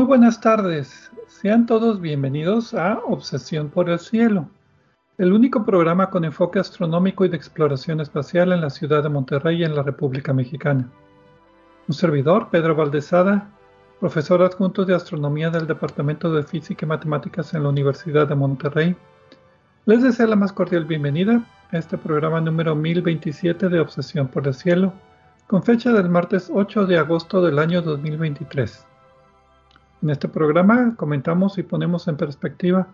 Muy buenas tardes, sean todos bienvenidos a Obsesión por el Cielo, el único programa con enfoque astronómico y de exploración espacial en la ciudad de Monterrey y en la República Mexicana. Un servidor, Pedro Valdezada, profesor adjunto de astronomía del Departamento de Física y Matemáticas en la Universidad de Monterrey, les deseo la más cordial bienvenida a este programa número 1027 de Obsesión por el Cielo, con fecha del martes 8 de agosto del año 2023. En este programa comentamos y ponemos en perspectiva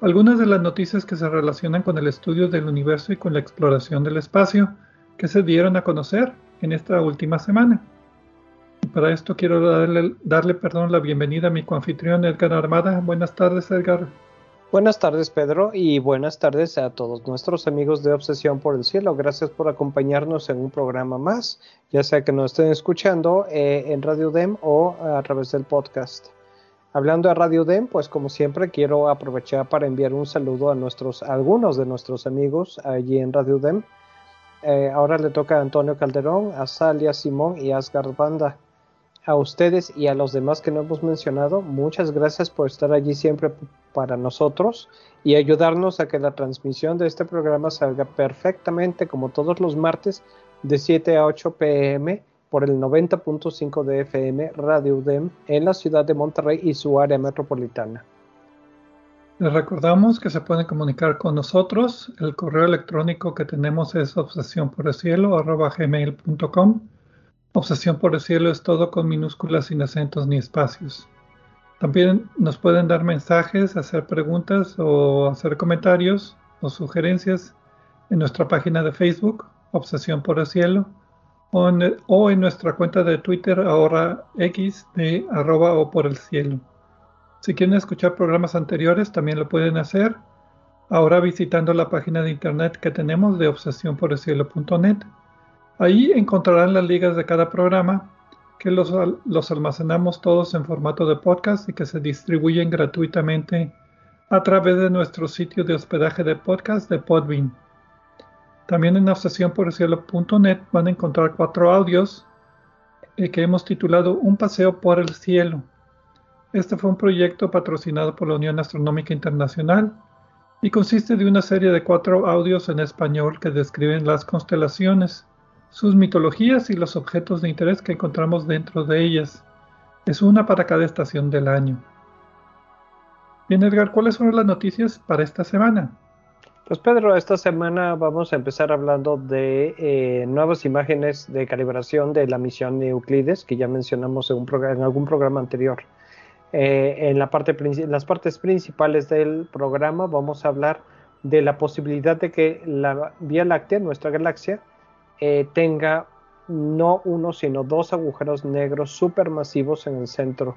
algunas de las noticias que se relacionan con el estudio del universo y con la exploración del espacio que se dieron a conocer en esta última semana. Y para esto quiero darle, darle perdón, la bienvenida a mi coanfitrión Edgar Armada. Buenas tardes, Edgar. Buenas tardes, Pedro, y buenas tardes a todos nuestros amigos de Obsesión por el Cielo. Gracias por acompañarnos en un programa más, ya sea que nos estén escuchando eh, en Radio DEM o a través del podcast. Hablando de Radio DEM, pues como siempre quiero aprovechar para enviar un saludo a nuestros, algunos de nuestros amigos allí en Radio DEM. Eh, ahora le toca a Antonio Calderón, a Salia Simón y a Asgard Banda. A ustedes y a los demás que no hemos mencionado, muchas gracias por estar allí siempre para nosotros y ayudarnos a que la transmisión de este programa salga perfectamente como todos los martes de 7 a 8 pm por el 90.5 de FM Radio UDEM en la ciudad de Monterrey y su área metropolitana. Les recordamos que se pueden comunicar con nosotros. El correo electrónico que tenemos es obsesión. Obsesión por el cielo es todo con minúsculas sin acentos ni espacios. También nos pueden dar mensajes, hacer preguntas o hacer comentarios o sugerencias en nuestra página de Facebook, Obsesión por el cielo o en, nuestra cuenta de Twitter ahora X de arroba o por el cielo. Si quieren escuchar programas anteriores también lo pueden hacer ahora visitando la página de internet que tenemos de obsesiónporelcielo.net. Ahí encontrarán las ligas de cada programa que los, los almacenamos todos en formato de podcast y que se distribuyen gratuitamente a través de nuestro sitio de hospedaje de podcast de Podbean. También en obsesiónporelcielo.net van a encontrar cuatro audios eh, que hemos titulado Un paseo por el cielo. Este fue un proyecto patrocinado por la Unión Astronómica Internacional y consiste de una serie de cuatro audios en español que describen las constelaciones, sus mitologías y los objetos de interés que encontramos dentro de ellas. Es una para cada estación del año. Bien, Edgar, ¿cuáles son las noticias para esta semana? Pues Pedro, esta semana vamos a empezar hablando de eh, nuevas imágenes de calibración de la misión Euclides, que ya mencionamos en, algún programa anterior. Eh, en las partes principales del programa vamos a hablar de la posibilidad de que la Vía Láctea, nuestra galaxia, eh, tenga no uno, sino dos agujeros negros supermasivos en el centro,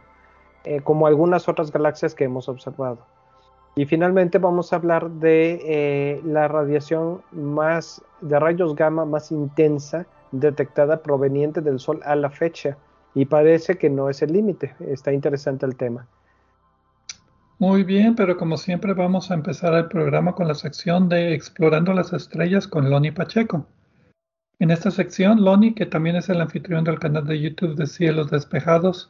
como algunas otras galaxias que hemos observado. Y finalmente vamos a hablar de eh, la radiación más de rayos gamma más intensa detectada proveniente del Sol a la fecha. Y parece que no es el límite. Está interesante el tema. Muy bien, pero como siempre vamos a empezar el programa con la sección de Explorando las Estrellas con Loni Pacheco. En esta sección, Loni, que también es el anfitrión del canal de YouTube de Cielos Despejados,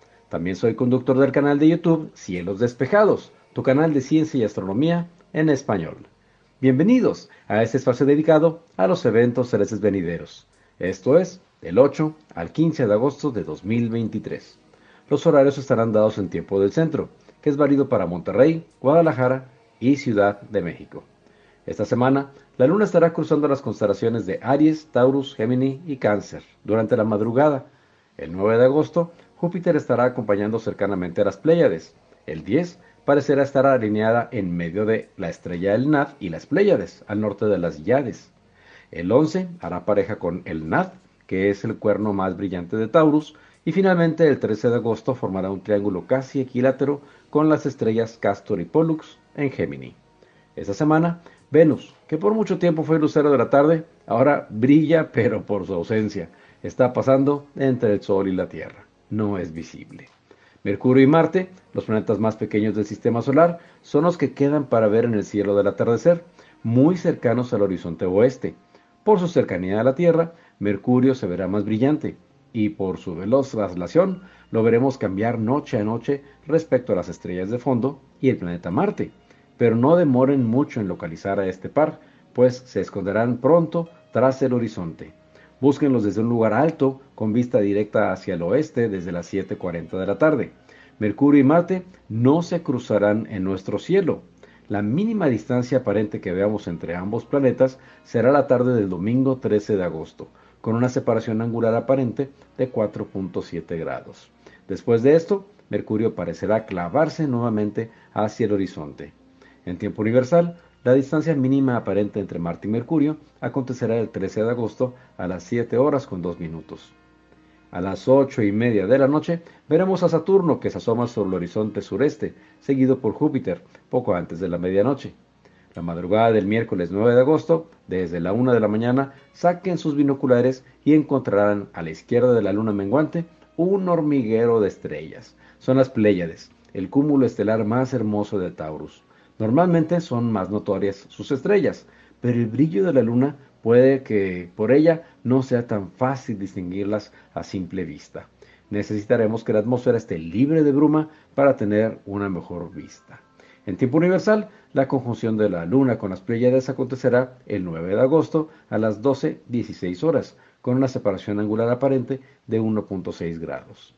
También soy conductor del canal de YouTube Cielos Despejados, tu canal de ciencia y astronomía en español. Bienvenidos a este espacio dedicado a los eventos celestes venideros. Esto es del 8 al 15 de agosto de 2023. Los horarios estarán dados en tiempo del centro, que es válido para Monterrey, Guadalajara y Ciudad de México. Esta semana, la luna estará cruzando las constelaciones de Aries, Taurus, Gemini y Cáncer durante la madrugada. El 9 de agosto, Júpiter estará acompañando cercanamente a las Pléyades. El 10 parecerá estar alineada en medio de la estrella del Nad y las Pléyades, al norte de las Yades. El 11 hará pareja con el Nad, que es el cuerno más brillante de Taurus, y finalmente el 13 de agosto formará un triángulo casi equilátero con las estrellas Castor y Pollux en Gémini. Esta semana, Venus, que por mucho tiempo fue lucero de la tarde, ahora brilla pero por su ausencia. Está pasando entre el Sol y la Tierra. No es visible. Mercurio y Marte, los planetas más pequeños del sistema solar, son los que quedan para ver en el cielo del atardecer, muy cercanos al horizonte oeste. Por su cercanía a la Tierra, Mercurio se verá más brillante, y por su veloz traslación lo veremos cambiar noche a noche respecto a las estrellas de fondo y el planeta Marte. Pero no demoren mucho en localizar a este par, pues se esconderán pronto tras el horizonte. Búsquenlos desde un lugar alto, con vista directa hacia el oeste desde las 7.40 de la tarde. Mercurio y Marte no se cruzarán en nuestro cielo. La mínima distancia aparente que veamos entre ambos planetas será la tarde del domingo 13 de agosto, con una separación angular aparente de 4.7 grados. Después de esto, Mercurio parecerá clavarse nuevamente hacia el horizonte. En tiempo universal, la distancia mínima aparente entre Marte y Mercurio acontecerá el 13 de agosto a las 7 horas con 2 minutos. A las 8 y media de la noche veremos a Saturno que se asoma sobre el horizonte sureste, seguido por Júpiter, poco antes de la medianoche. La madrugada del miércoles 9 de agosto, desde la 1 de la mañana, saquen sus binoculares y encontrarán a la izquierda de la luna menguante un hormiguero de estrellas. Son las Pléyades, el cúmulo estelar más hermoso de Taurus. Normalmente son más notorias sus estrellas, pero el brillo de la luna puede que por ella no sea tan fácil distinguirlas a simple vista. Necesitaremos que la atmósfera esté libre de bruma para tener una mejor vista. En tiempo universal, la conjunción de la luna con las Pléyades acontecerá el 9 de agosto a las 12.16 horas, con una separación angular aparente de 1.6 grados.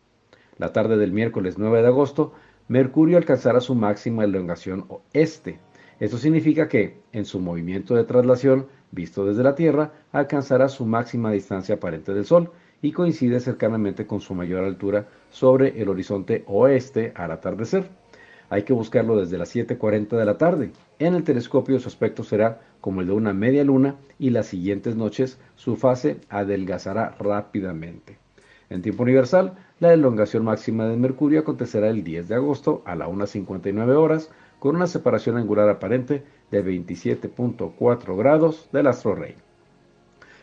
La tarde del miércoles 9 de agosto Mercurio alcanzará su máxima elongación oeste. Esto significa que, en su movimiento de traslación, visto desde la Tierra, alcanzará su máxima distancia aparente del Sol y coincide cercanamente con su mayor altura sobre el horizonte oeste al atardecer. Hay que buscarlo desde las 7.40 de la tarde. En el telescopio su aspecto será como el de una media luna y las siguientes noches su fase adelgazará rápidamente. En tiempo universal, la elongación máxima de Mercurio acontecerá el 10 de agosto a la 1.59 horas con una separación angular aparente de 27.4 grados del astro rey.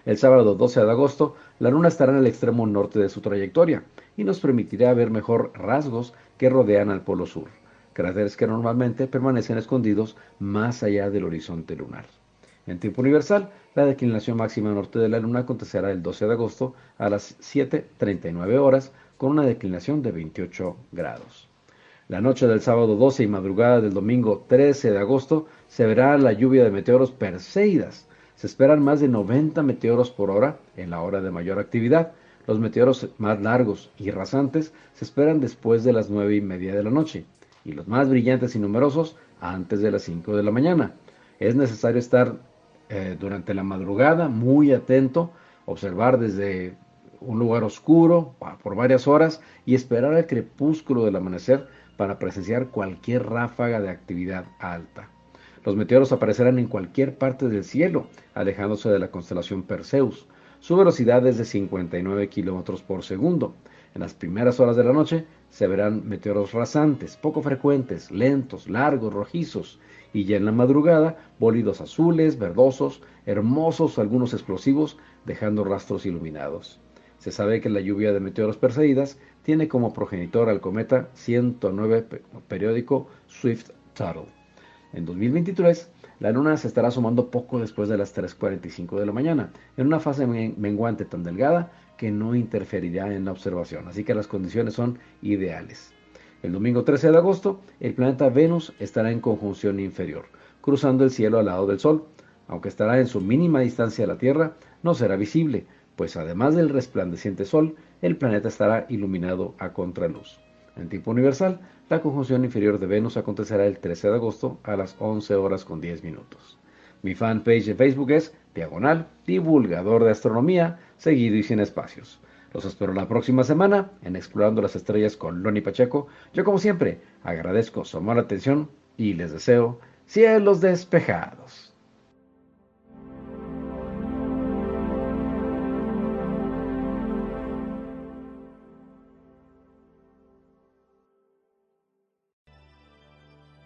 El sábado 12 de agosto, la luna estará en el extremo norte de su trayectoria y nos permitirá ver mejor rasgos que rodean al polo sur, cráteres que normalmente permanecen escondidos más allá del horizonte lunar. En tiempo universal, la declinación máxima norte de la Luna acontecerá el 12 de agosto a las 7.39 horas con una declinación de 28 grados. La noche del sábado 12 y madrugada del domingo 13 de agosto se verá la lluvia de meteoros Perseidas. Se esperan más de 90 meteoros por hora en la hora de mayor actividad. Los meteoros más largos y rasantes se esperan después de las 9 y media de la noche y los más brillantes y numerosos antes de las 5 de la mañana. Es necesario estar eh, durante la madrugada, muy atento, observar desde un lugar oscuro por varias horas y esperar al crepúsculo del amanecer para presenciar cualquier ráfaga de actividad alta. Los meteoros aparecerán en cualquier parte del cielo, alejándose de la constelación Perseus. Su velocidad es de 59 kilómetros por segundo. En las primeras horas de la noche se verán meteoros rasantes, poco frecuentes, lentos, largos, rojizos, y ya en la madrugada bólidos azules, verdosos, hermosos, algunos explosivos, dejando rastros iluminados. Se sabe que la lluvia de meteoros perseguidas tiene como progenitor al cometa 109 periódico Swift-Tuttle. En 2023, la luna se estará sumando poco después de las 3.45 de la mañana, en una fase menguante tan delgada que no interferirá en la observación, así que las condiciones son ideales. El domingo 13 de agosto, el planeta Venus estará en conjunción inferior, cruzando el cielo al lado del Sol. Aunque estará en su mínima distancia a la Tierra, no será visible, pues además del resplandeciente Sol, el planeta estará iluminado a contraluz. En tiempo universal, la conjunción inferior de Venus acontecerá el 13 de agosto a las 11 horas con 10 minutos. Mi fanpage de Facebook es Diagonal Divulgador de Astronomía, seguido y sin espacios. Los espero la próxima semana en Explorando las Estrellas con Loni Pacheco. Yo como siempre agradezco su amor atención y les deseo cielos despejados.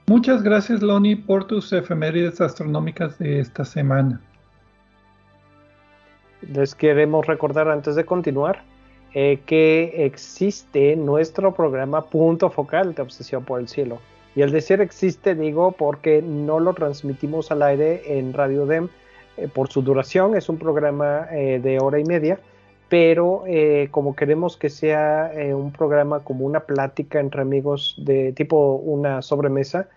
Muchas gracias, Loni, por tus efemérides astronómicas de esta semana. Les queremos recordar antes de continuar eh, que existe nuestro programa Punto Focal de Obsesión por el Cielo. Y al decir existe digo porque no lo transmitimos al aire en Radio DEM eh, por su duración, es un programa eh, de hora y media, pero como queremos que sea un programa como una plática entre amigos de tipo una sobremesa,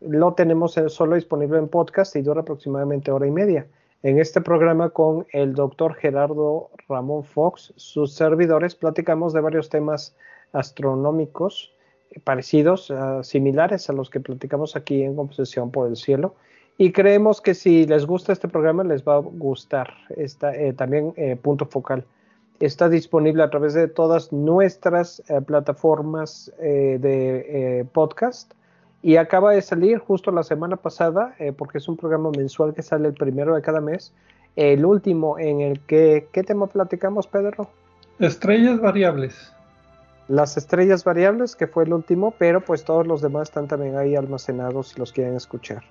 lo tenemos solo disponible en podcast y dura aproximadamente hora y media. En este programa con el doctor Gerardo Ramón Fox, sus servidores, platicamos de varios temas astronómicos eh, parecidos, ah, similares a los que platicamos aquí en Obsesión por el Cielo. Y creemos que si les gusta este programa, les va a gustar esta, eh, también eh, Punto Focal. Está disponible a través de todas nuestras plataformas de podcast y acaba de salir justo la semana pasada, eh, porque es un programa mensual que sale el primero de cada mes, el último en el que, ¿qué tema platicamos, Pedro? Estrellas variables. Las estrellas variables, que fue el último, pero pues todos los demás están también ahí almacenados si los quieren escuchar.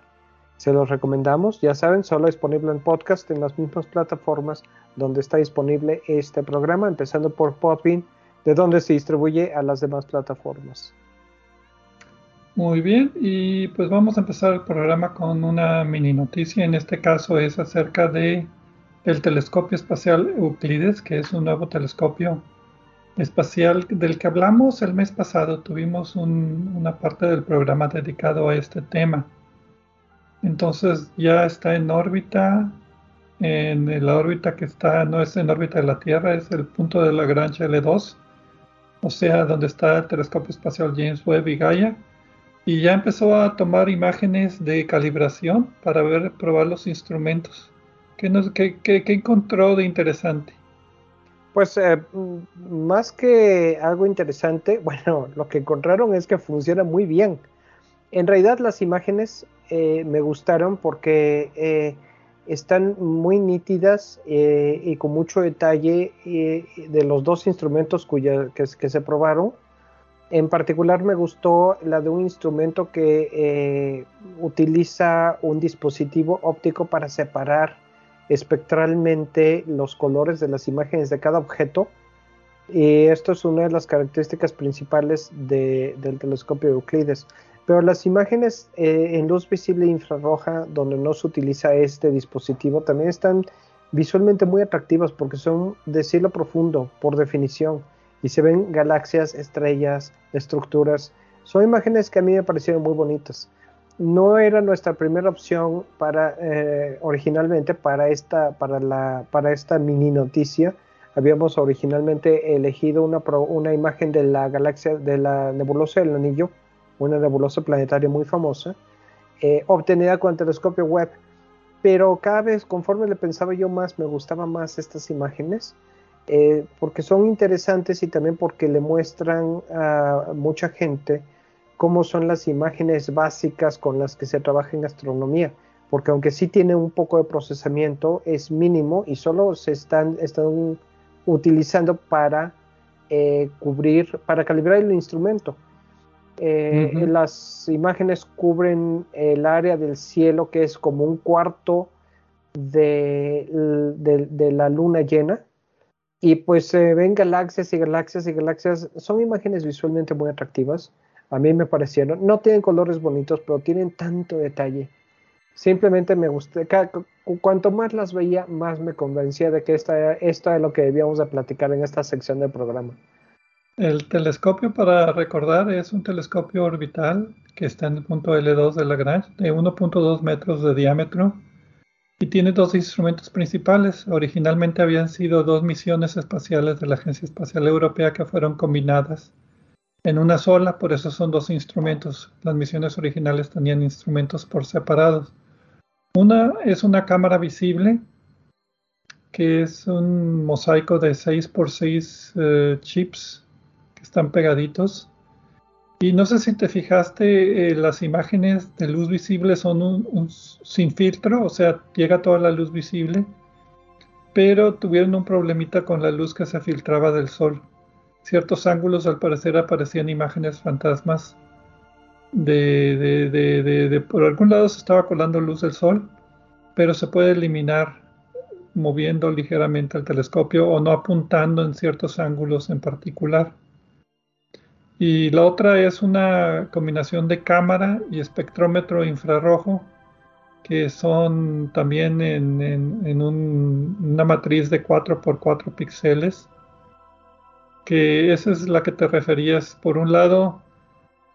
Se los recomendamos, ya saben, solo disponible en podcast en las mismas plataformas donde está disponible este programa, empezando por Popin, de donde se distribuye a las demás plataformas. Muy bien, y pues vamos a empezar el programa con una mini noticia. En este caso es acerca de el telescopio espacial Euclides, que es un nuevo telescopio espacial del que hablamos el mes pasado. Tuvimos una parte del programa dedicado a este tema. Entonces ya está en órbita, en la órbita que está, no es en órbita de la Tierra, es el punto de Lagrange L2, o sea, donde está el telescopio espacial James Webb y Gaia y ya empezó a tomar imágenes de calibración para ver, probar los instrumentos. ¿Qué, encontró de interesante? Pues eh, más que algo interesante, bueno, lo que encontraron es que funciona muy bien. En realidad las imágenes eh, me gustaron porque eh, están muy nítidas y con mucho detalle de los dos instrumentos cuya, que se probaron en particular me gustó la de un instrumento que eh, utiliza un dispositivo óptico para separar espectralmente los colores de las imágenes de cada objeto. Y esto es una de las características principales del telescopio de Euclides. Pero las imágenes eh, en luz visible infrarroja, donde no se utiliza este dispositivo, también están visualmente muy atractivas porque son de cielo profundo, por definición y se ven galaxias, estrellas, estructuras. Son imágenes que a mí me parecieron muy bonitas. No era nuestra primera opción para eh, originalmente para esta, para, la, para esta mini noticia. Habíamos originalmente elegido una, una imagen de la galaxia, de la nebulosa del anillo, una nebulosa planetaria muy famosa, eh, obtenida con el telescopio Webb. Pero cada vez, conforme le pensaba yo más, me gustaban más estas imágenes. Eh, porque son interesantes y también porque le muestran a mucha gente cómo son las imágenes básicas con las que se trabaja en astronomía, porque aunque sí tiene un poco de procesamiento, es mínimo y solo se están, están utilizando para eh, cubrir, para calibrar el instrumento. Eh, las imágenes cubren el área del cielo que es como un cuarto de la luna llena y pues se ven galaxias y galaxias y galaxias. Son imágenes visualmente muy atractivas. A mí me parecieron. No tienen colores bonitos, pero tienen tanto detalle. Simplemente me gustó. Cuanto más las veía, más me convencía de que esta, esto es lo que debíamos de platicar en esta sección del programa. El telescopio, para recordar, es un telescopio orbital que está en el punto L2 de Lagrange, de 1.2 metros de diámetro y tiene dos instrumentos principales. Originalmente habían sido dos misiones espaciales de la Agencia Espacial Europea que fueron combinadas en una sola, por eso son dos instrumentos. Las misiones originales tenían instrumentos por separados. Una es una cámara visible, que es un mosaico de 6 por 6 eh, chips que están pegaditos. Y no sé si te fijaste, eh, las imágenes de luz visible son un, sin filtro, o sea, llega toda la luz visible, pero tuvieron un problemita con la luz que se filtraba del sol. Ciertos ángulos al parecer aparecían imágenes fantasmas de, por algún lado se estaba colando luz del sol, pero se puede eliminar moviendo ligeramente el telescopio o no apuntando en ciertos ángulos en particular. Y la otra es una combinación de cámara y espectrómetro infrarrojo, que son también en, una matriz de 4 por 4 píxeles, que esa es la que te referías. Por un lado,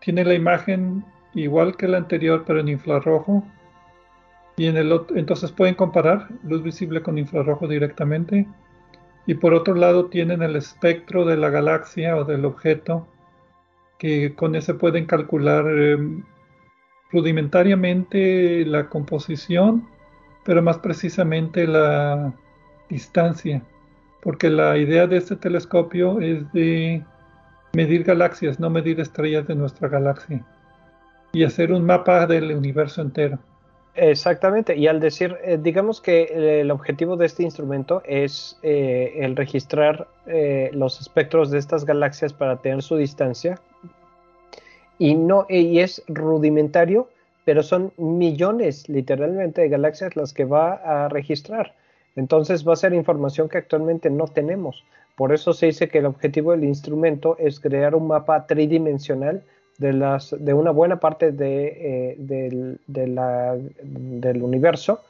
tiene la imagen igual que la anterior, pero en infrarrojo. Y en el otro, entonces pueden comparar luz visible con infrarrojo directamente. Y por otro lado tienen el espectro de la galaxia o del objeto que con ese pueden calcular em, rudimentariamente la composición, pero más precisamente la distancia, porque la idea de este telescopio es de medir galaxias, no medir estrellas de nuestra galaxia, y hacer un mapa del universo entero. Exactamente, y al decir, eh, digamos que el objetivo de este instrumento es eh, el registrar eh, los espectros de estas galaxias para tener su distancia, y, no, y es rudimentario, pero son millones literalmente de galaxias las que va a registrar. Entonces va a ser información que actualmente no tenemos. Por eso se dice que el objetivo del instrumento es crear un mapa tridimensional de, las, de una buena parte de, eh, del, universo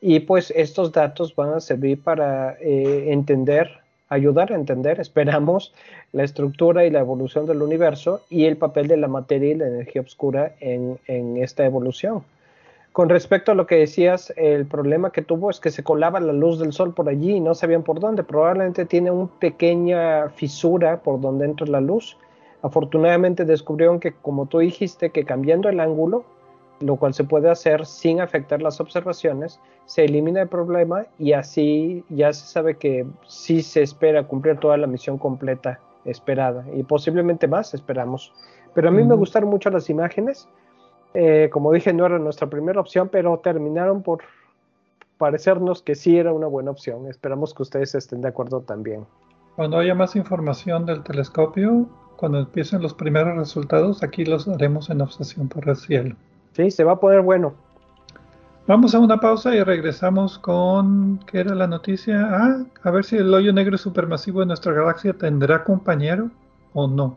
y pues estos datos van a servir para eh, entender, ayudar a entender, esperamos, la estructura y la evolución del universo y el papel de la materia y la energía oscura en, en esta evolución. Con respecto a lo que decías, el problema que tuvo es que se colaba la luz del sol por allí y no sabían por dónde. Probablemente tiene una pequeña fisura por donde entra la luz Afortunadamente descubrieron que, como tú dijiste, que cambiando el ángulo, lo cual se puede hacer sin afectar las observaciones, se elimina el problema y así ya se sabe que sí se espera cumplir toda la misión completa esperada y posiblemente más esperamos. Pero a mí me gustaron mucho las imágenes. Eh, como dije, no era nuestra primera opción, pero terminaron por parecernos que sí era una buena opción. Esperamos que ustedes estén de acuerdo también. Cuando haya más información del telescopio, cuando empiecen los primeros resultados, aquí los haremos en Obsesión por el Cielo. Se va a poner bueno. Vamos a una pausa y regresamos con. ¿Qué era la noticia? Ah, a ver si el hoyo negro supermasivo de nuestra galaxia tendrá compañero o no.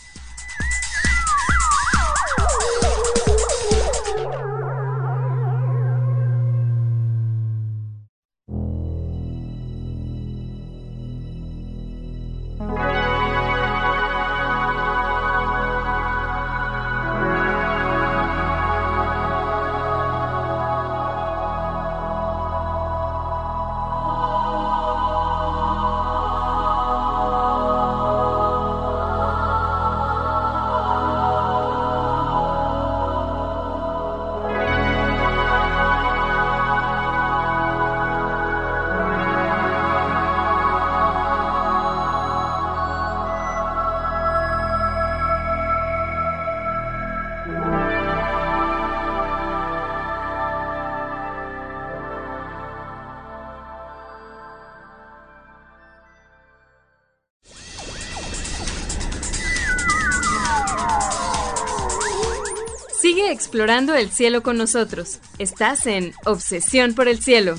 explorando el cielo con nosotros. Estás en Obsesión por el Cielo.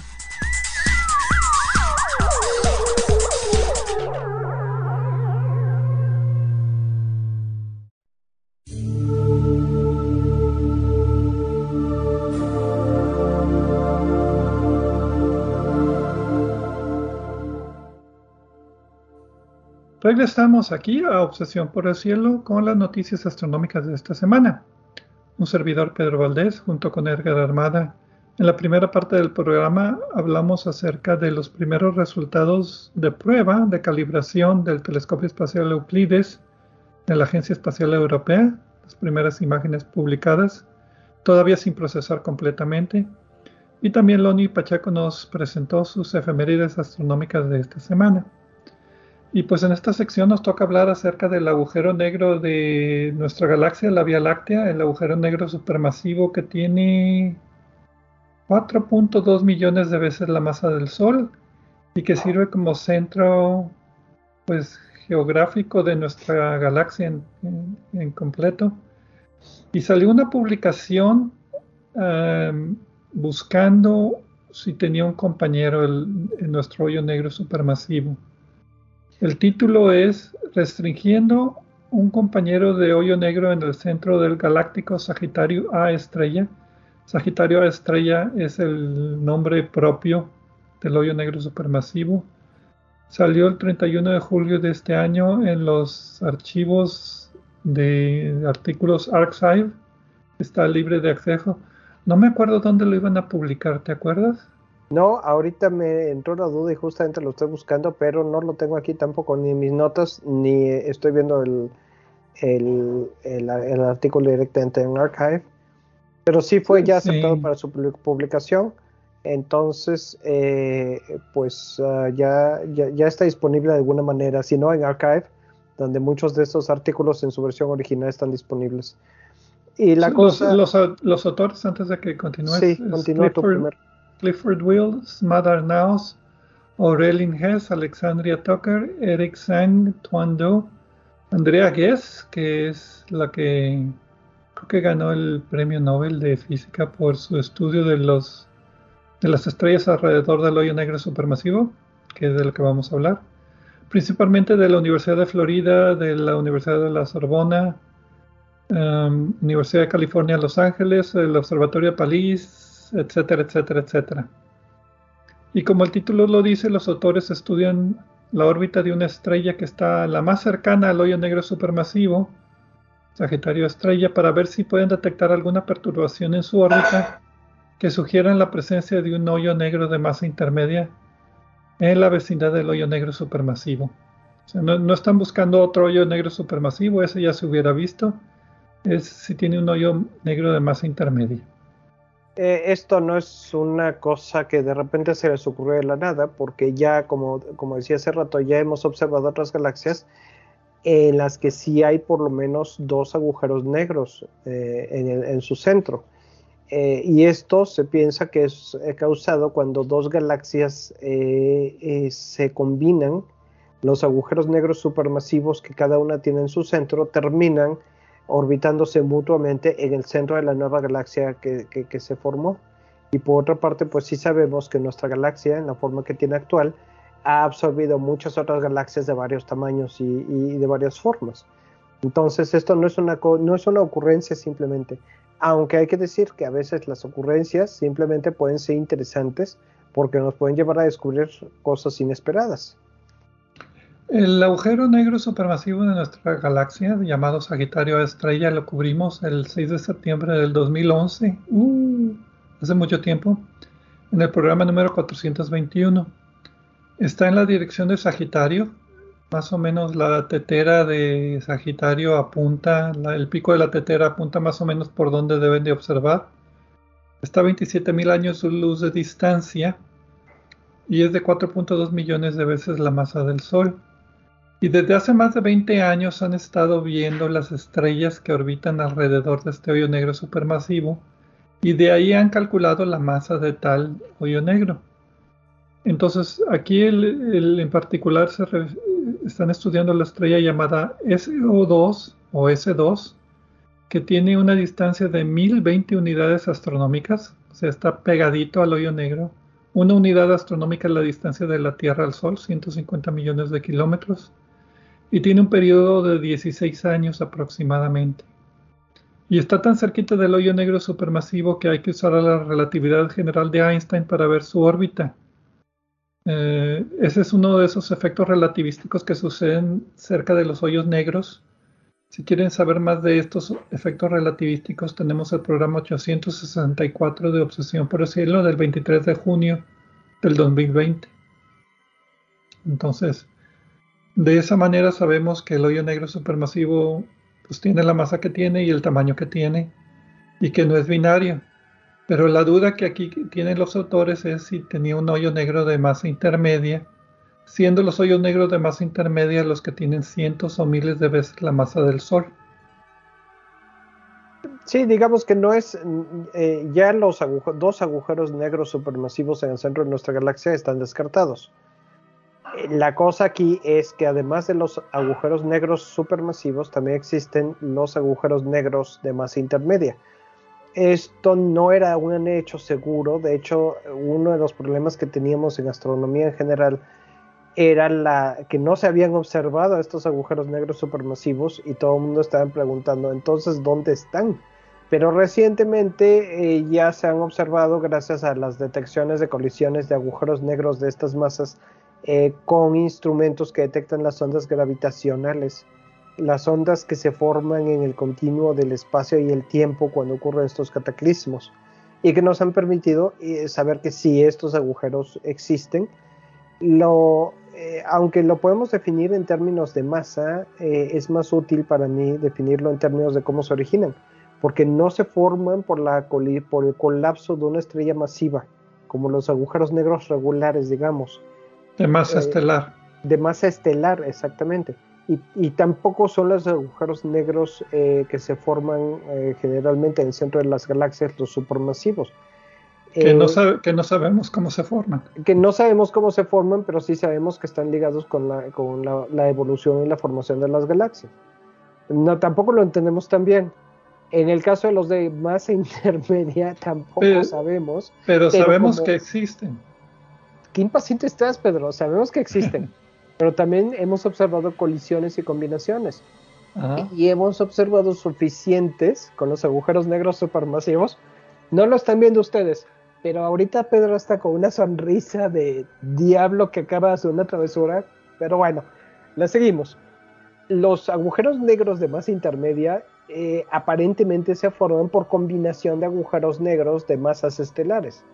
Regresamos aquí a Obsesión por el Cielo con las noticias astronómicas de esta semana. Un servidor Pedro Valdés junto con Edgar Armada. En la primera parte del programa hablamos acerca de los primeros resultados de prueba de calibración del telescopio espacial Euclides de la Agencia Espacial Europea, las primeras imágenes publicadas, todavía sin procesar completamente. Y también Loni Pacheco nos presentó sus efemérides astronómicas de esta semana. Y pues en esta sección nos toca hablar acerca del agujero negro de nuestra galaxia, la Vía Láctea, el agujero negro supermasivo que tiene 4.2 millones de veces la masa del Sol y que sirve como centro pues geográfico de nuestra galaxia en, completo. Y salió una publicación em, buscando si tenía un compañero en nuestro hoyo negro supermasivo. El título es Restringiendo un compañero de hoyo negro en el centro del galáctico Sagitario A estrella. Sagitario A estrella es el nombre propio del hoyo negro supermasivo. Salió el 31 de julio de este año en los archivos de artículos Archive. Está libre de acceso. No me acuerdo dónde lo iban a publicar, ¿te acuerdas? No, ahorita me entró la duda y justamente lo estoy buscando, pero no lo tengo aquí tampoco, ni en mis notas, ni estoy viendo el, el, artículo directamente en Archive. Pero sí fue ya aceptado para su publicación. Entonces, eh, pues ah, ya, ya, está disponible de alguna manera, si no en Archive, donde muchos de estos artículos en su versión original están disponibles. Y la cosa... Los, los, autores, antes de que continúes, sí, continúa tu primero. Clifford Wills, Madar Naus, Aurelien Hess, Alexandria Tucker, Eric Sang, Tuan Do, Andrea Guess, que es la que creo que ganó el premio Nobel de Física por su estudio de los de las estrellas alrededor del hoyo negro supermasivo, que es de lo que vamos a hablar, principalmente de la Universidad de Florida, de la Universidad de la Sorbona, um, Universidad de California, Los Ángeles, el Observatorio de París, etcétera, etcétera, etcétera. Y como el título lo dice, los autores estudian la órbita de una estrella que está la más cercana al hoyo negro supermasivo, Sagitario Estrella, para ver si pueden detectar alguna perturbación en su órbita que sugieran la presencia de un hoyo negro de masa intermedia en la vecindad del hoyo negro supermasivo. no, no, están buscando otro hoyo negro supermasivo, ese ya se hubiera visto. Es si tiene un hoyo negro de masa intermedia. Eh, esto no es una cosa que de repente se les ocurrió de la nada, porque ya, como, como decía hace rato, ya hemos observado otras galaxias en las que sí hay por lo menos dos agujeros negros eh, en, su centro. Eh, y esto se piensa que es causado cuando dos galaxias se combinan, los agujeros negros supermasivos que cada una tiene en su centro terminan orbitándose mutuamente en el centro de la nueva galaxia que, se formó. Y por otra parte, pues sí sabemos que nuestra galaxia, en la forma que tiene actual, ha absorbido muchas otras galaxias de varios tamaños y, de varias formas. Entonces, esto no es, una, no es una ocurrencia simplemente, aunque hay que decir que a veces las ocurrencias simplemente pueden ser interesantes porque nos pueden llevar a descubrir cosas inesperadas. El agujero negro supermasivo de nuestra galaxia, llamado Sagitario Estrella, lo cubrimos el 6 de septiembre del 2011, uh, hace mucho tiempo, en el programa número 421. Está en la dirección de Sagitario, más o menos la tetera de Sagitario apunta, el pico de la tetera apunta más o menos por donde deben de observar. Está a 27.000 años luz de distancia y es de 4.2 millones de veces la masa del Sol. Y desde hace más de 20 años han estado viendo las estrellas que orbitan alrededor de este hoyo negro supermasivo y de ahí han calculado la masa de tal hoyo negro. Entonces aquí en particular se están estudiando la estrella llamada SO2 o S2 que tiene una distancia de 1020 unidades astronómicas, o sea, está pegadito al hoyo negro. Una unidad astronómica es la distancia de la Tierra al Sol, 150 millones de kilómetros y tiene un periodo de 16 años aproximadamente. Y está tan cerquita del hoyo negro supermasivo que hay que usar la relatividad general de Einstein para ver su órbita. Eh, ese es uno de esos efectos relativísticos que suceden cerca de los hoyos negros. Si quieren saber más de estos efectos relativísticos, tenemos el programa 864 de Obsesión por el Cielo del 23 de junio del 2020. Entonces, de esa manera sabemos que el hoyo negro supermasivo pues, tiene la masa que tiene y el tamaño que tiene y que no es binario. Pero la duda que aquí tienen los autores es si tenía un hoyo negro de masa intermedia, siendo los hoyos negros de masa intermedia los que tienen cientos o miles de veces la masa del Sol. Sí, digamos que no es, eh, ya los dos agujeros negros supermasivos en el centro de nuestra galaxia están descartados. La cosa aquí es que además de los agujeros negros supermasivos, también existen los agujeros negros de masa intermedia esto no era un hecho seguro. De hecho, uno de los problemas que teníamos en astronomía en general era la que no se habían observado estos agujeros negros supermasivos y todo el mundo estaba preguntando entonces dónde están. Pero recientemente eh, ya se han observado gracias a las detecciones de colisiones de agujeros negros de estas masas eh, con instrumentos que detectan las ondas gravitacionales las ondas que se forman en el continuo del espacio y el tiempo cuando ocurren estos cataclismos y que nos han permitido eh, saber que si estos agujeros existen. Eh, aunque lo podemos definir en términos de masa, es más útil para mí definirlo en términos de cómo se originan, porque no se forman por, por el colapso de una estrella masiva, como los agujeros negros regulares, digamos. De masa estelar. De masa estelar, exactamente y, tampoco son los agujeros negros eh, que se forman eh, generalmente en el centro de las galaxias, los supermasivos. Que, no eh, que no sabemos cómo se forman. Que no sabemos cómo se forman, pero sí sabemos que están ligados con la, con la, evolución y la formación de las galaxias. No, tampoco lo entendemos tan bien. En el caso de los de masa intermedia, tampoco sabemos. Pero, sabemos que existen. Qué impaciente estás, Pedro. Sabemos que existen. Pero también hemos observado colisiones y combinaciones. Y hemos observado suficientes con los agujeros negros supermasivos. No lo están viendo ustedes, pero ahorita Pedro está con una sonrisa de diablo que acaba de hacer una travesura. Pero bueno, la seguimos. Los agujeros negros de masa intermedia eh, aparentemente se forman por combinación de agujeros negros de masas estelares.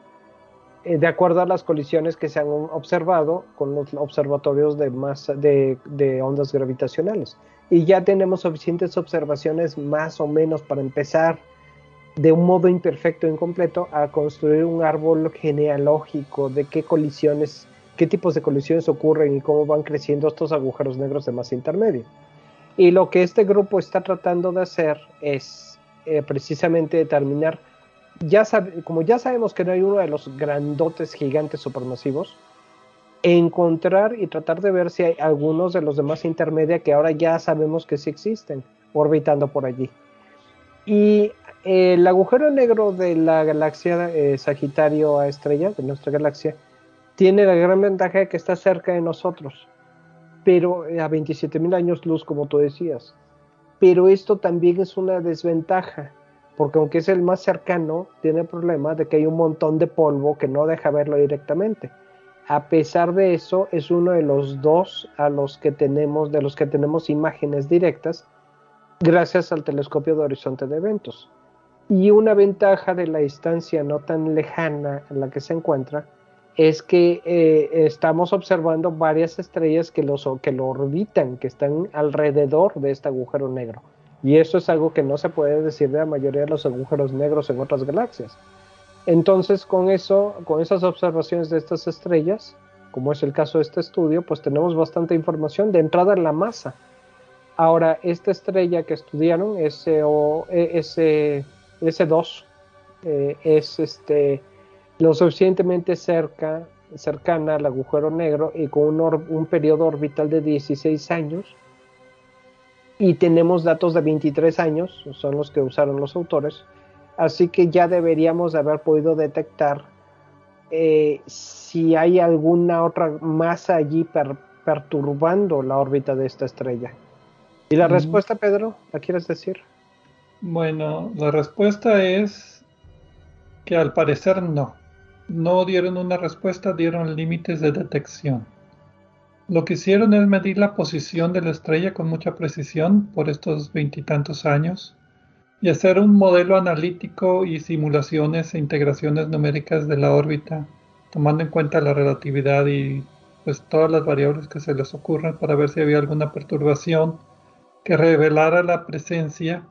Eh, de acuerdo a las colisiones que se han observado con los observatorios de, masa, de, ondas gravitacionales. Y ya tenemos suficientes observaciones más o menos para empezar de un modo imperfecto e incompleto a construir un árbol genealógico de qué colisiones, qué tipos de colisiones ocurren y cómo van creciendo estos agujeros negros de masa intermedia. Y lo que este grupo está tratando de hacer es eh, precisamente determinar como ya sabemos que no hay uno de los grandotes gigantes supermasivos, encontrar y tratar de ver si hay algunos de los demás intermedia que ahora ya sabemos que sí existen, orbitando por allí. Y el agujero negro de la galaxia eh, Sagitario a estrella, de nuestra galaxia, tiene la gran ventaja de que está cerca de nosotros, pero eh, a 27.000 años luz, como tú decías. Pero esto también es una desventaja, porque aunque es el más cercano, tiene el problema de que hay un montón de polvo que no deja verlo directamente. A pesar de eso, es uno de los dos a los que tenemos, de los que tenemos imágenes directas, gracias al telescopio de horizonte de eventos. Y una ventaja de la distancia no tan lejana en la que se encuentra es que eh, estamos observando varias estrellas que, los, que lo orbitan, que están alrededor de este agujero negro. Y eso es algo que no se puede decir de la mayoría de los agujeros negros en otras galaxias. Entonces, con eso, con esas observaciones de estas estrellas, como es el caso de este estudio, pues tenemos bastante información de entrada en la masa. Ahora, esta estrella que estudiaron, SO, S, 2 eh, es este, lo suficientemente cerca, cercana al agujero negro y con un, un periodo orbital de 16 años y tenemos datos de 23 años, son los que usaron los autores, así que ya deberíamos haber podido detectar eh, si hay alguna otra masa allí perturbando la órbita de esta estrella. ¿Y la respuesta, Pedro? ¿La quieres decir? Bueno, la respuesta es que al parecer no. no dieron una respuesta, dieron límites de detección. Lo que hicieron es medir la posición de la estrella con mucha precisión por estos veintitantos años y hacer un modelo analítico y simulaciones e integraciones numéricas de la órbita, tomando en cuenta la relatividad y pues todas las variables que se les ocurran para ver si había alguna perturbación que revelara la presencia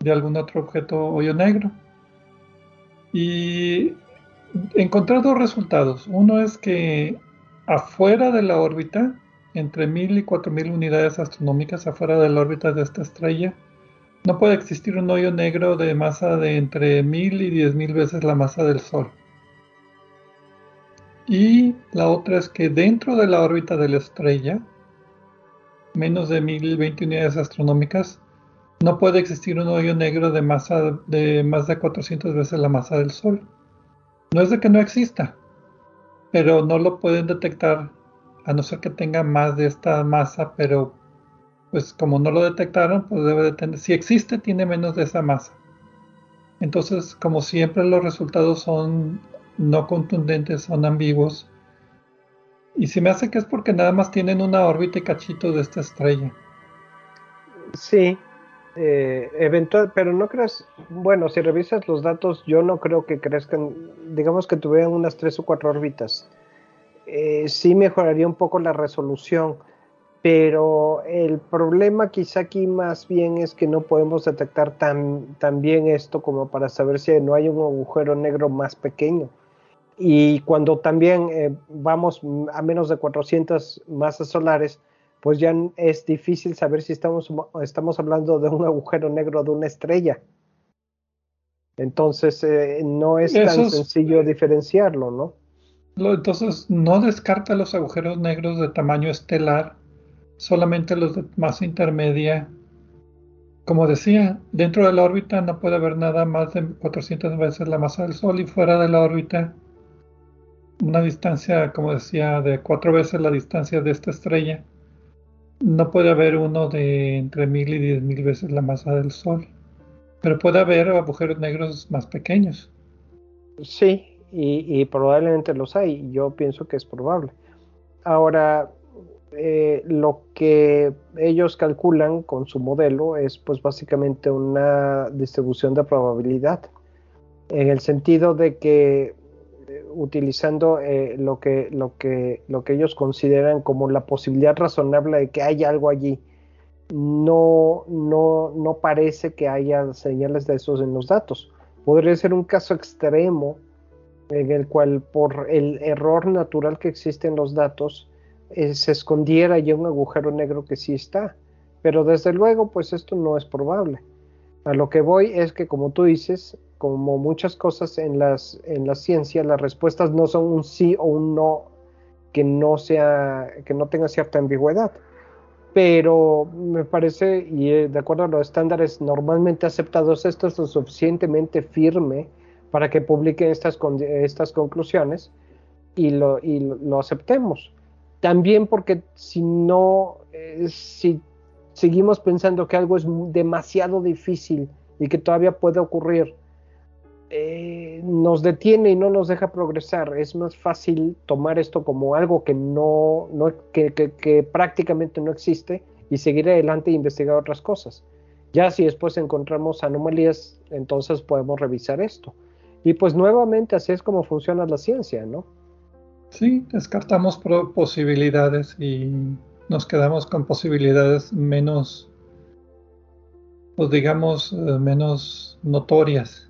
de algún otro objeto hoyo negro. Y encontré dos resultados. Uno es que afuera de la órbita, entre 1000 y 4000 unidades astronómicas afuera de la órbita de esta estrella, no puede existir un hoyo negro de masa de entre 1000 y 10000 veces la masa del Sol. Y la otra es que dentro de la órbita de la estrella, menos de 1020 unidades astronómicas, no puede existir un hoyo negro de masa de más de 400 veces la masa del Sol. No es de que no exista, pero no lo pueden detectar a no ser que tenga más de esta masa, pero pues como no lo detectaron, pues debe de tener, si existe, tiene menos de esa masa. Entonces, como siempre, los resultados son no contundentes, son ambiguos. Y se me hace que es porque nada más tienen una órbita y cachito de esta estrella. Sí, eh, eventual, pero no creas, bueno, si revisas los datos, yo no creo que crezcan, digamos que tuvieran unas tres o cuatro órbitas. Eh, sí mejoraría un poco la resolución pero el problema quizá aquí más bien es que no podemos detectar tan, bien esto como para saber si no hay un agujero negro más pequeño. Y cuando también eh, vamos a menos de 400 masas solares, pues ya es difícil saber si estamos, estamos hablando de un agujero negro de una estrella. Entonces eh, no es tan sencillo diferenciarlo, ¿no? Entonces no descarta los agujeros negros de tamaño estelar solamente los de masa intermedia. Como decía, dentro de la órbita no puede haber nada más de 400 veces la masa del Sol y fuera de la órbita una distancia, como decía, de cuatro veces la distancia de esta estrella. No puede haber uno de entre mil y diez mil veces la masa del Sol, pero puede haber agujeros negros más pequeños. Sí, y, probablemente los hay. Yo pienso que es probable. Ahora, eh, lo que ellos calculan con su modelo es pues básicamente una distribución de probabilidad en el sentido de que utilizando eh, lo, que, lo, que, lo que ellos consideran como la posibilidad razonable de que haya algo allí, no, no, no parece que haya señales de esos en los datos. Podría ser un caso extremo en el cual por el error natural que existe en los datos, eh, se escondiera ya un agujero negro que sí está. Pero desde luego, pues esto no es probable. A lo que voy es que, como tú dices, como muchas cosas en, las, en la ciencia, las respuestas no son un sí o un no que no sea, que no tenga cierta ambigüedad. Pero me parece, y eh, de acuerdo a los estándares normalmente aceptados, esto es lo suficientemente firme para que publiquen estas, estas conclusiones y lo, y lo aceptemos. También porque si no, eh, si seguimos pensando que algo es demasiado difícil y que todavía puede ocurrir, eh, nos detiene y no nos deja progresar. Es más fácil tomar esto como algo que no, no que, prácticamente no existe y seguir adelante e investigar otras cosas. Ya si después encontramos anomalías, entonces podemos revisar esto. Y pues nuevamente así es como funciona la ciencia, ¿no? Sí, descartamos posibilidades y nos quedamos con posibilidades menos, pues digamos, eh, menos notorias.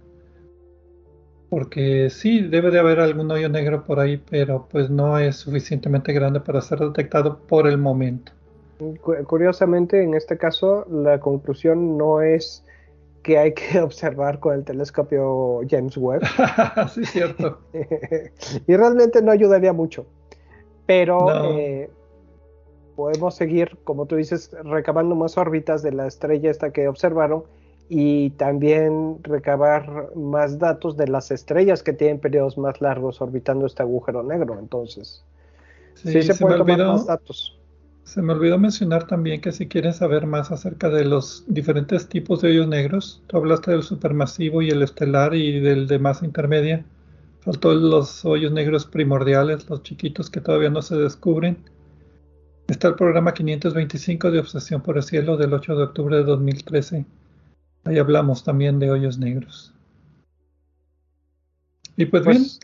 Porque sí, debe de haber algún hoyo negro por ahí, pero pues no es suficientemente grande para ser detectado por el momento. Curiosamente, en este caso, la conclusión no es que hay que observar con el telescopio James Webb. sí, cierto. y realmente no ayudaría mucho. Pero eh, podemos seguir, como tú dices, recabando más órbitas de la estrella esta que observaron y también recabar más datos de las estrellas que tienen periodos más largos orbitando este agujero negro. Entonces, sí, se, pueden tomar más datos. Se me olvidó mencionar también que si quieren saber más acerca de los diferentes tipos de hoyos negros, tú hablaste del supermasivo y el estelar y del de masa intermedia. Faltó los hoyos negros primordiales, los chiquitos que todavía no se descubren. Está el programa 525 de Obsesión por el Cielo del 8 de octubre de 2013. Ahí hablamos también de hoyos negros. Y pues, bien, pues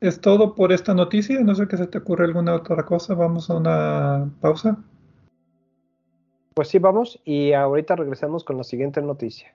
es todo por esta noticia. No sé que se te ocurre alguna otra cosa. Vamos a una pausa. Pues sí, vamos y ahorita regresamos con la siguiente noticia.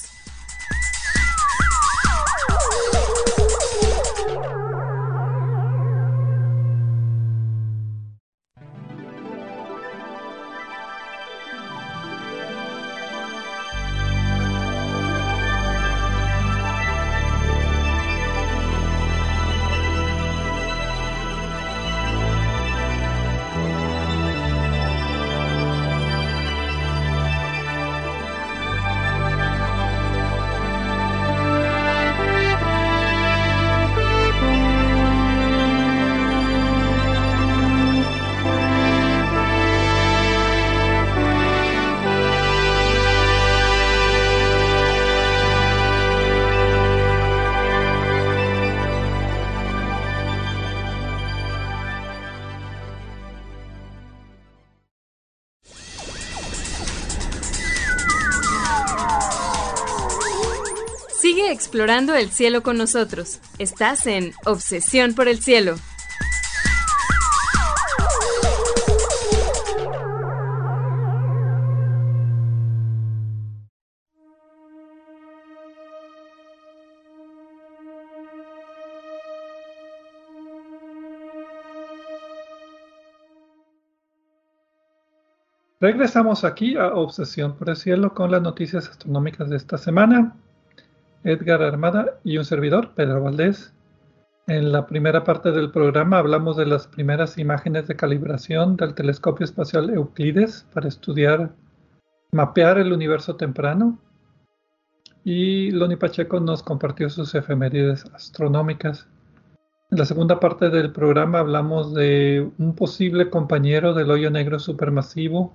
Explorando el cielo con nosotros. Estás en Obsesión por el Cielo. Regresamos aquí a Obsesión por el Cielo con las noticias astronómicas de esta semana. Edgar Armada y un servidor, Pedro Valdés. En la primera parte del programa hablamos de las primeras imágenes de calibración del telescopio espacial Euclides para estudiar, mapear el universo temprano. Y Loni Pacheco nos compartió sus efemérides astronómicas. En la segunda parte del programa hablamos de un posible compañero del hoyo negro supermasivo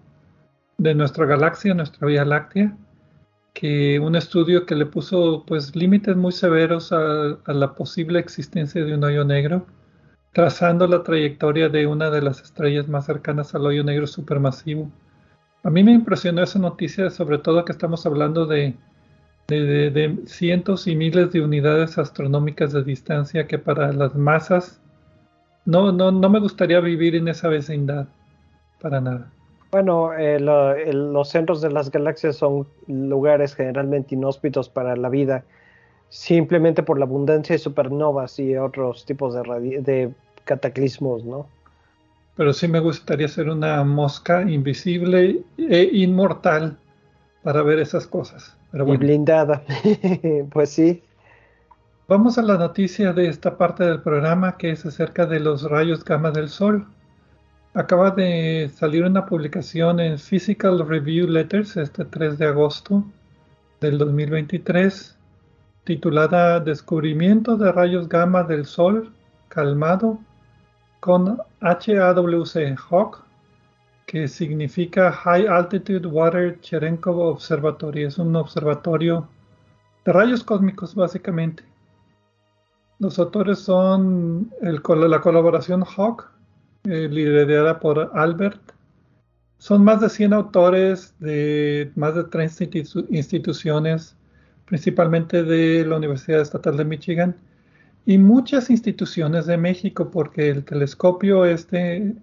de nuestra galaxia, nuestra Vía Láctea, que un estudio que le puso pues límites muy severos a, la posible existencia de un hoyo negro, trazando la trayectoria de una de las estrellas más cercanas al hoyo negro supermasivo. A mí me impresionó esa noticia, sobre todo que estamos hablando de, de, cientos y miles de unidades astronómicas de distancia que para las masas no, no, no me gustaría vivir en esa vecindad, para nada. Bueno, eh, los centros de las galaxias son lugares generalmente inhóspitos para la vida, simplemente por la abundancia de supernovas y otros tipos de, de cataclismos, ¿no? Pero sí me gustaría ser una mosca invisible e inmortal para ver esas cosas. Y blindada, pues sí. Vamos a la noticia de esta parte del programa que es acerca de los rayos gamma del Sol. Acaba de salir una publicación en Physical Review Letters este 3 de agosto del 2023 titulada Descubrimiento de rayos gamma del Sol calmado con HAWC HAWK que significa High Altitude Water Cherenkov Observatory. Es un observatorio de rayos cósmicos básicamente. Los autores son la colaboración HAWK eh, liderada por Albert. Son más de 100 autores de más de 30 instituciones, principalmente de la Universidad Estatal de Michigan y muchas instituciones de México, porque el telescopio este,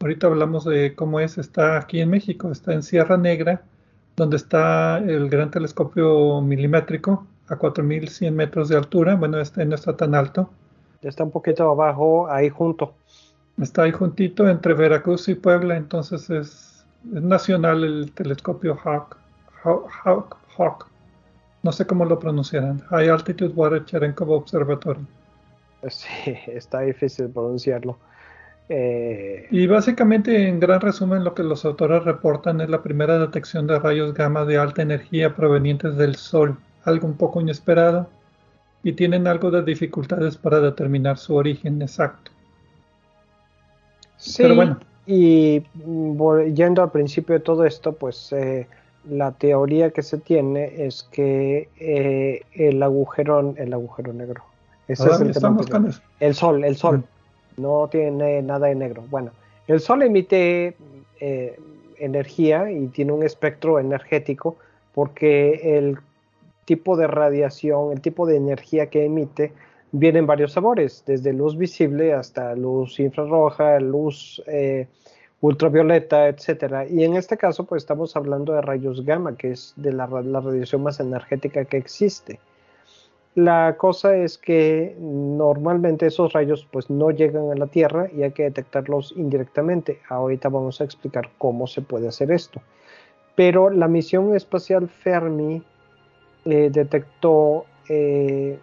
ahorita hablamos de cómo es, está aquí en México, está en Sierra Negra, donde está el gran telescopio milimétrico a 4100 metros de altura. Bueno, este no está tan alto. Está un poquito abajo, ahí junto. Está ahí juntito entre Veracruz y Puebla, entonces es, nacional el telescopio Hawk, Hawk, Hawk, No sé cómo lo pronunciarán. High Altitude Water Cherenkov Observatory. Sí, está difícil pronunciarlo. Eh, y básicamente, en gran resumen, lo que los autores reportan es la primera detección de rayos gamma de alta energía provenientes del Sol, algo un poco inesperado, y tienen algo de dificultades para determinar su origen exacto. Sí, Pero bueno. y yendo al principio de todo esto, pues eh, la teoría que se tiene es que eh, el agujero, el agujero negro, ese es el, el sol, el sol, mm. no tiene nada de negro. Bueno, el sol emite eh, energía y tiene un espectro energético porque el tipo de radiación, el tipo de energía que emite, viene en varios sabores, desde luz visible hasta luz infrarroja, luz eh, ultravioleta, etcétera. Y en este caso, pues estamos hablando de rayos gamma, que es de la, radiación más energética que existe. La cosa es que normalmente esos rayos pues no llegan a la Tierra y hay que detectarlos indirectamente. Ahorita vamos a explicar cómo se puede hacer esto. Pero la misión espacial Fermi eh, detectó eh,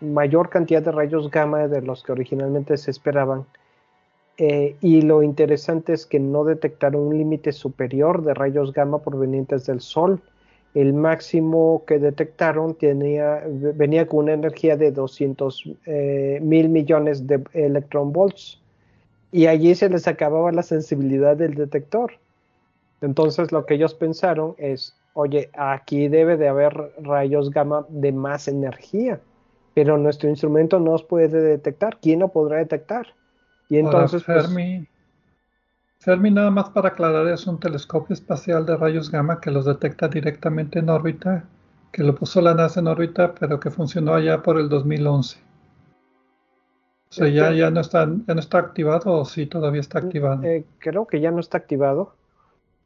mayor cantidad de rayos gamma de los que originalmente se esperaban eh, y lo interesante es que no detectaron un límite superior de rayos gamma provenientes del Sol. El máximo que detectaron venía con una energía de 200 eh, mil millones de electronvolts y allí se les acababa la sensibilidad del detector. Entonces lo que ellos pensaron es, oye, aquí debe de haber rayos gamma de más energía, pero nuestro instrumento no los puede detectar. ¿Quién lo podrá detectar? Y entonces. Pues, Fermi, nada más para aclarar, es un telescopio espacial de rayos gamma que los detecta directamente en órbita, que lo puso la NASA en órbita, pero que funcionó allá por el 2011. O sea, ya, ya, no está, ya no está activado o sí todavía está activado. Eh, creo que ya no está activado.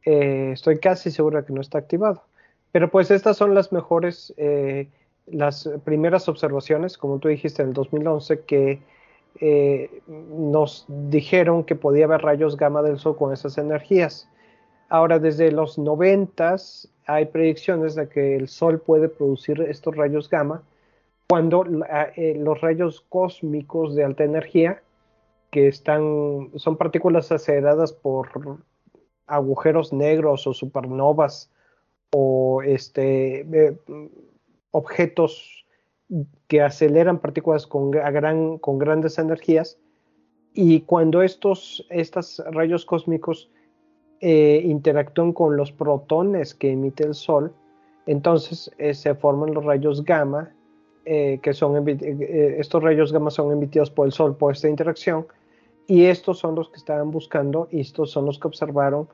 Eh, estoy casi seguro de que no está activado. Pero pues estas son las mejores, eh, las primeras observaciones, como tú dijiste, en el 2011, que eh, nos dijeron que podía haber rayos gamma del Sol con esas energías. Ahora, desde los 90 hay predicciones de que el Sol puede producir estos rayos gamma cuando los rayos cósmicos de alta energía, que están, son partículas aceleradas por agujeros negros o supernovas o este, eh, objetos que aceleran partículas con, gran, con grandes energías. Y cuando estos, rayos cósmicos eh, interactúan con los protones que emite el Sol, entonces eh, se forman los rayos gamma, eh, que son estos rayos gamma son emitidos por el Sol por esta interacción, y estos son los que estaban buscando, y estos son los que observaron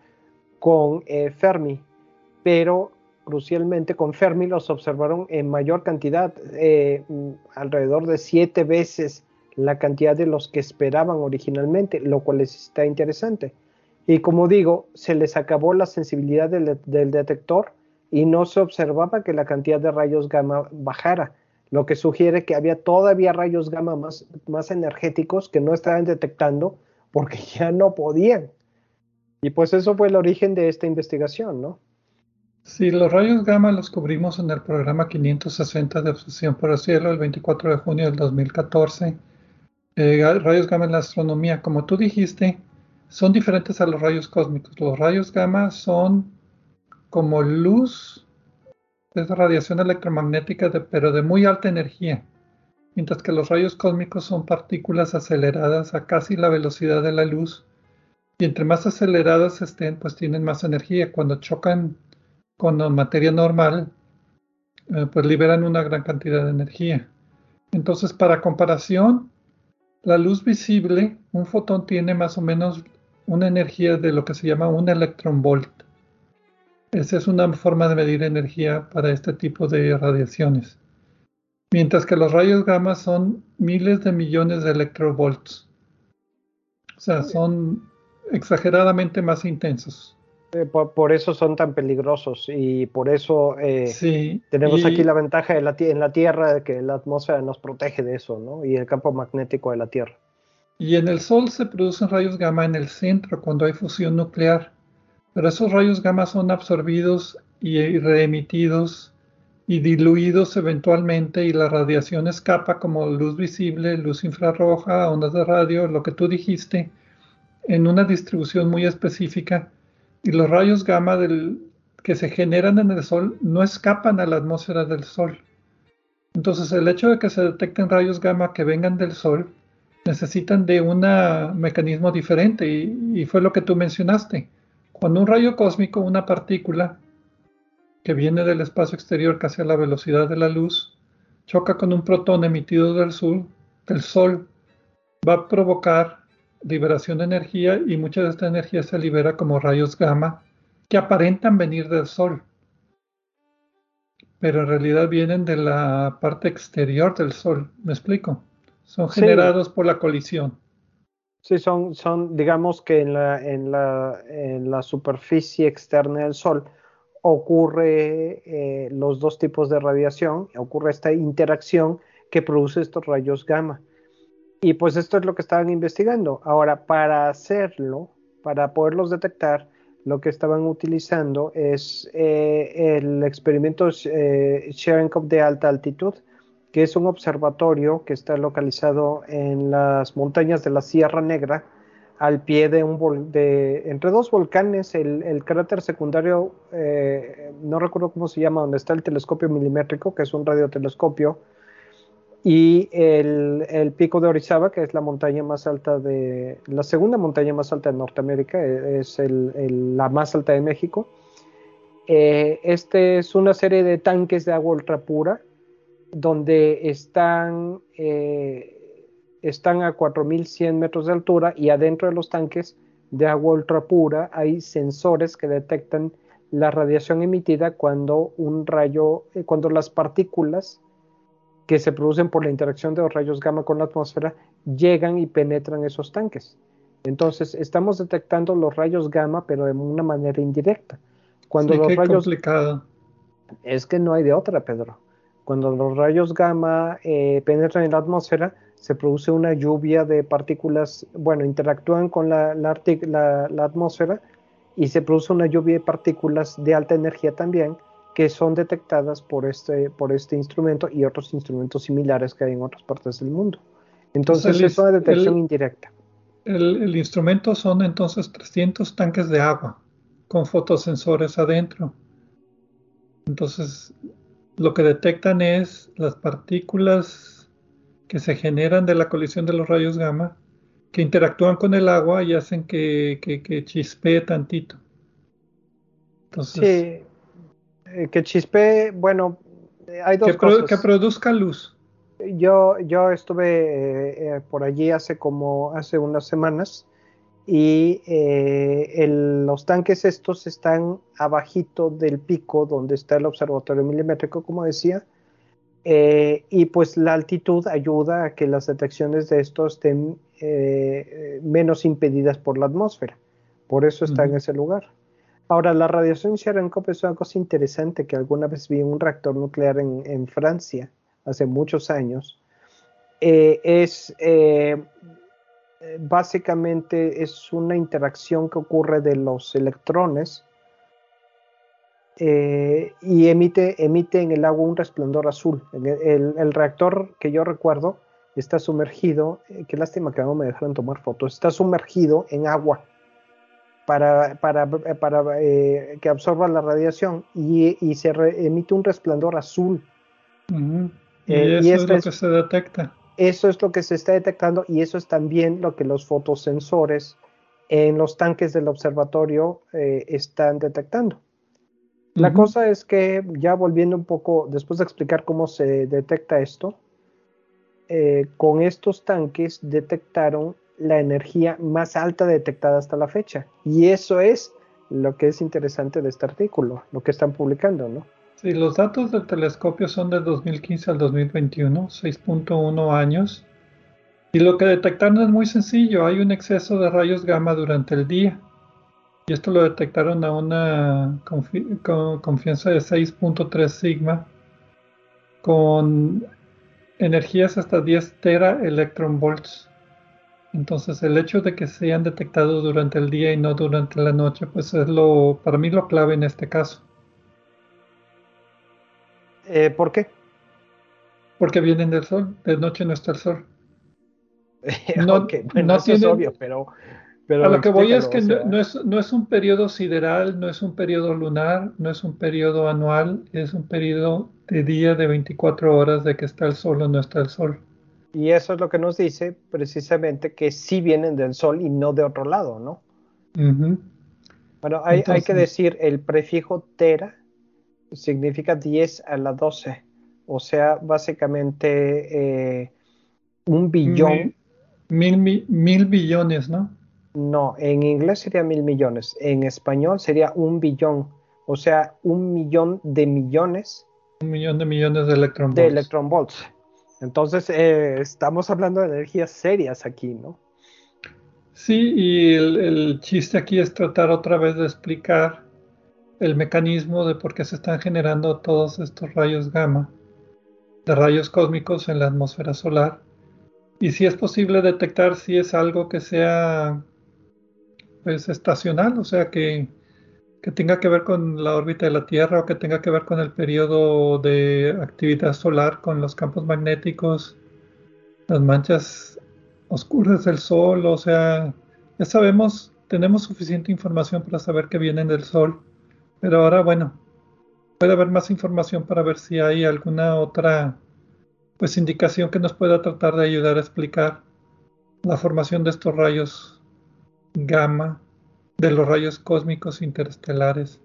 con Fermi. Pero crucialmente con Fermi los observaron en mayor cantidad, eh, alrededor de siete veces la cantidad de los que esperaban originalmente, lo cual está interesante. Y como digo, se les acabó la sensibilidad del, detector y no se observaba que la cantidad de rayos gamma bajara, lo que sugiere que había todavía rayos gamma más, más energéticos que no estaban detectando porque ya no podían. Y pues eso fue el origen de esta investigación, ¿no? Sí, los rayos gamma los cubrimos en el programa 560 de Obsesión por el Cielo el 24 de junio del 2014. Eh, rayos gamma en la astronomía, como tú dijiste, son diferentes a los rayos cósmicos. Los rayos gamma son como luz, es radiación electromagnética, pero de muy alta energía, mientras que los rayos cósmicos son partículas aceleradas a casi la velocidad de la luz. Y entre más aceleradas estén, pues tienen más energía. Cuando chocan con materia normal, eh, pues liberan una gran cantidad de energía. Entonces, para comparación, la luz visible, un fotón tiene más o menos una energía de lo que se llama un electronvolt. Esa es una forma de medir energía para este tipo de radiaciones. Mientras que los rayos gamma son miles de millones de electrovolts. O sea, son exageradamente más intensos. Eh, por, eso son tan peligrosos y por eso eh, tenemos aquí la ventaja de la, en la Tierra de que la atmósfera nos protege de eso, ¿no? Y el campo magnético de la Tierra. Y en el Sol se producen rayos gamma en el centro cuando hay fusión nuclear, pero esos rayos gamma son absorbidos y reemitidos y diluidos eventualmente y la radiación escapa como luz visible, luz infrarroja, ondas de radio, lo que tú dijiste, en una distribución muy específica y los rayos gamma que se generan en el Sol no escapan a la atmósfera del Sol. Entonces el hecho de que se detecten rayos gamma que vengan del Sol necesitan de un mecanismo diferente y, fue lo que tú mencionaste. Cuando un rayo cósmico, una partícula que viene del espacio exterior casi a la velocidad de la luz, choca con un protón emitido del, sur, del Sol, va a provocar liberación de energía y mucha de esta energía se libera como rayos gamma que aparentan venir del Sol, pero en realidad vienen de la parte exterior del Sol. ¿Me explico? Son generados por la colisión. Sí, son, son digamos que en la, en, la, en la superficie externa del Sol ocurre eh, los dos tipos de radiación, ocurre esta interacción que produce estos rayos gamma. Y pues esto es lo que estaban investigando. Ahora, para hacerlo, para poderlos detectar, lo que estaban utilizando es eh, el experimento eh, Cherenkov de alta altitud, que es un observatorio que está localizado en las montañas de la Sierra Negra, al pie de un de, entre dos volcanes, el, cráter secundario, eh, no recuerdo cómo se llama, donde está el telescopio milimétrico, que es un radiotelescopio, y el, pico de Orizaba, que es la montaña más alta de, la segunda montaña más alta de Norteamérica, e, es la más alta de México. Eh, este es una serie de tanques de agua ultra pura donde están, eh, están a 4.100 metros de altura y adentro de los tanques de agua ultra pura hay sensores que detectan la radiación emitida cuando un rayo, eh, cuando las partículas que se producen por la interacción de los rayos gamma con la atmósfera llegan y penetran esos tanques. Entonces, estamos detectando los rayos gamma, pero de una manera indirecta. Cuando los rayos. Complicado. Es que no hay de otra, Pedro. Cuando los rayos gamma eh, penetran en la atmósfera, se produce una lluvia de partículas, bueno, interactúan con la, la, atmósfera y se produce una lluvia de partículas de alta energía también, que son detectadas por este, por este instrumento y otros instrumentos similares que hay en otras partes del mundo. Entonces, es una detección indirecta. El, el, instrumento son entonces 300 tanques de agua con fotosensores adentro. Entonces, lo que detectan es las partículas que se generan de la colisión de los rayos gamma que interactúan con el agua y hacen que, que, chispee tantito. Entonces, sí, eh, que chispee, bueno, hay dos que, cosas. que produzca luz. Yo, yo estuve eh, eh, por allí hace como hace unas semanas y eh, los tanques estos están abajito del pico donde está el observatorio milimétrico, como decía, eh, y pues la altitud ayuda a que las detecciones de estos estén eh, menos impedidas por la atmósfera. Por eso está en ese lugar. Ahora, la radiación Cherenkov es una cosa interesante que alguna vez vi en un reactor nuclear en, Francia, hace muchos años. es eh, básicamente es una interacción que ocurre de los electrones eh, y emite, emite en el agua un resplandor azul. El, reactor que yo recuerdo está sumergido, eh, qué lástima que no me dejaron tomar fotos, está sumergido en agua para, para, que absorba la radiación y, se emite un resplandor azul. Y eso es lo que se detecta. Eso es lo que se está detectando y eso es también lo que los fotosensores en los tanques del observatorio eh, están detectando. La cosa es que, ya volviendo un poco, después de explicar cómo se detecta esto, eh, con estos tanques detectaron la energía más alta detectada hasta la fecha. Y eso es lo que es interesante de este artículo, lo que están publicando, ¿no? Sí, los datos del telescopio son del 2015 al 2021, 6.1 años. Y lo que detectaron es muy sencillo, hay un exceso de rayos gamma durante el día. Y esto lo detectaron a una confianza de 6.3 sigma con energías hasta 10 tera electron volts. Entonces el hecho de que se hayan detectado durante el día y no durante la noche, pues es lo, para mí lo clave en este caso. Eh, ¿Por qué? Porque vienen del sol, de noche no está el sol. No, bueno, eso es obvio, pero, Pero a lo que voy es que no, es, no es un periodo sideral, no es un periodo lunar, no es un periodo anual, es un periodo de día de 24 horas de que está el sol o no está el sol. Y eso es lo que nos dice precisamente que sí vienen del sol y no de otro lado, ¿no? Bueno, hay, hay, que decir, el prefijo tera significa 10 a la 12, o sea, básicamente eh, un billón. Mil, mil, billones, ¿no? No, en inglés sería mil millones, en español sería un billón, o sea, un millón de millones. Un millón de millones de electron volts. De electron volts. Entonces, eh, estamos hablando de energías serias aquí, ¿no? Sí, y el, chiste aquí es tratar otra vez de explicar el mecanismo de por qué se están generando todos estos rayos gamma, de rayos cósmicos en la atmósfera solar, y si es posible detectar si es algo que sea pues estacional, o sea que, que tenga que ver con la órbita de la Tierra o que tenga que ver con el periodo de actividad solar, con los campos magnéticos, las manchas oscuras del Sol, o sea, ya sabemos, tenemos suficiente información para saber que vienen del Sol, pero ahora, bueno, puede haber más información para ver si hay alguna otra pues indicación que nos pueda tratar de ayudar a explicar la formación de estos rayos gamma, de los rayos cósmicos interestelares.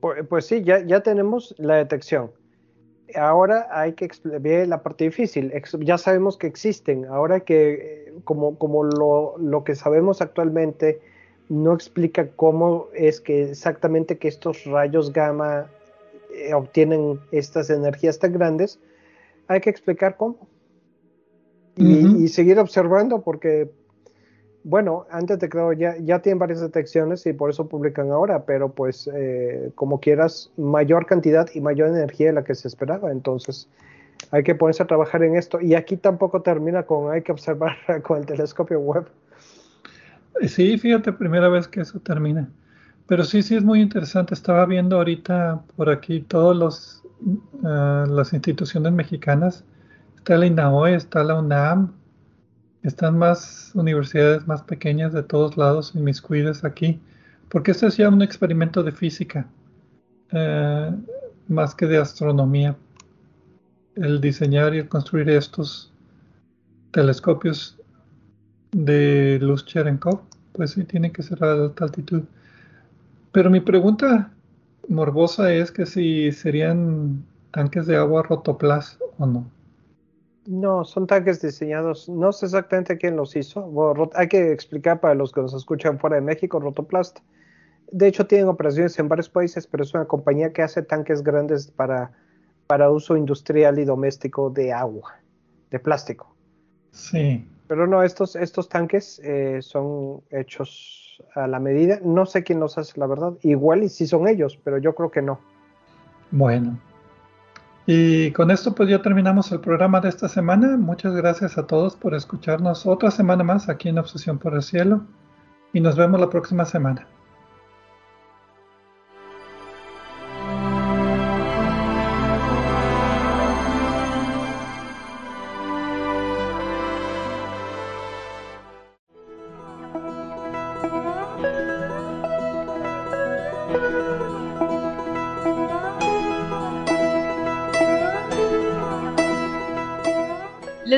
Pues, pues sí, ya, ya tenemos la detección. Ahora hay que ver la parte difícil. Ya sabemos que existen. Ahora que, eh, como, como lo, lo que sabemos actualmente, no explica cómo es que exactamente que estos rayos gamma eh, obtienen estas energías tan grandes, hay que explicar cómo. Y, seguir observando porque, bueno, antes de creo ya, ya tienen varias detecciones y por eso publican ahora, pero pues eh, como quieras, mayor cantidad y mayor energía de la que se esperaba. Entonces, hay que ponerse a trabajar en esto. Y aquí tampoco termina con hay que observar con el telescopio web. Sí, fíjate, primera vez que eso termina. Pero sí, sí es muy interesante. Estaba viendo ahorita por aquí todas uh, las instituciones mexicanas. Está la INAOE, está la UNAM, están más universidades más pequeñas de todos lados inmiscuidas aquí, porque este es ya un experimento de física, uh, más que de astronomía. El diseñar y el construir estos telescopios de luz Cherenkov, pues sí tiene que ser a alta altitud. Pero mi pregunta morbosa es que si serían tanques de agua rotoplas o no. No, son tanques diseñados, no sé exactamente quién los hizo. Hay que explicar para los que nos escuchan fuera de México, Rotoplast. De hecho, tienen operaciones en varios países, pero es una compañía que hace tanques grandes para, para uso industrial y doméstico de agua, de plástico. Sí. Pero no, estos, estos tanques eh, son hechos a la medida. No sé quién los hace, la verdad. Igual y si son ellos, pero yo creo que no. Bueno. Y con esto pues ya terminamos el programa de esta semana. Muchas gracias a todos por escucharnos otra semana más aquí en Obsesión por el Cielo. Y nos vemos la próxima semana.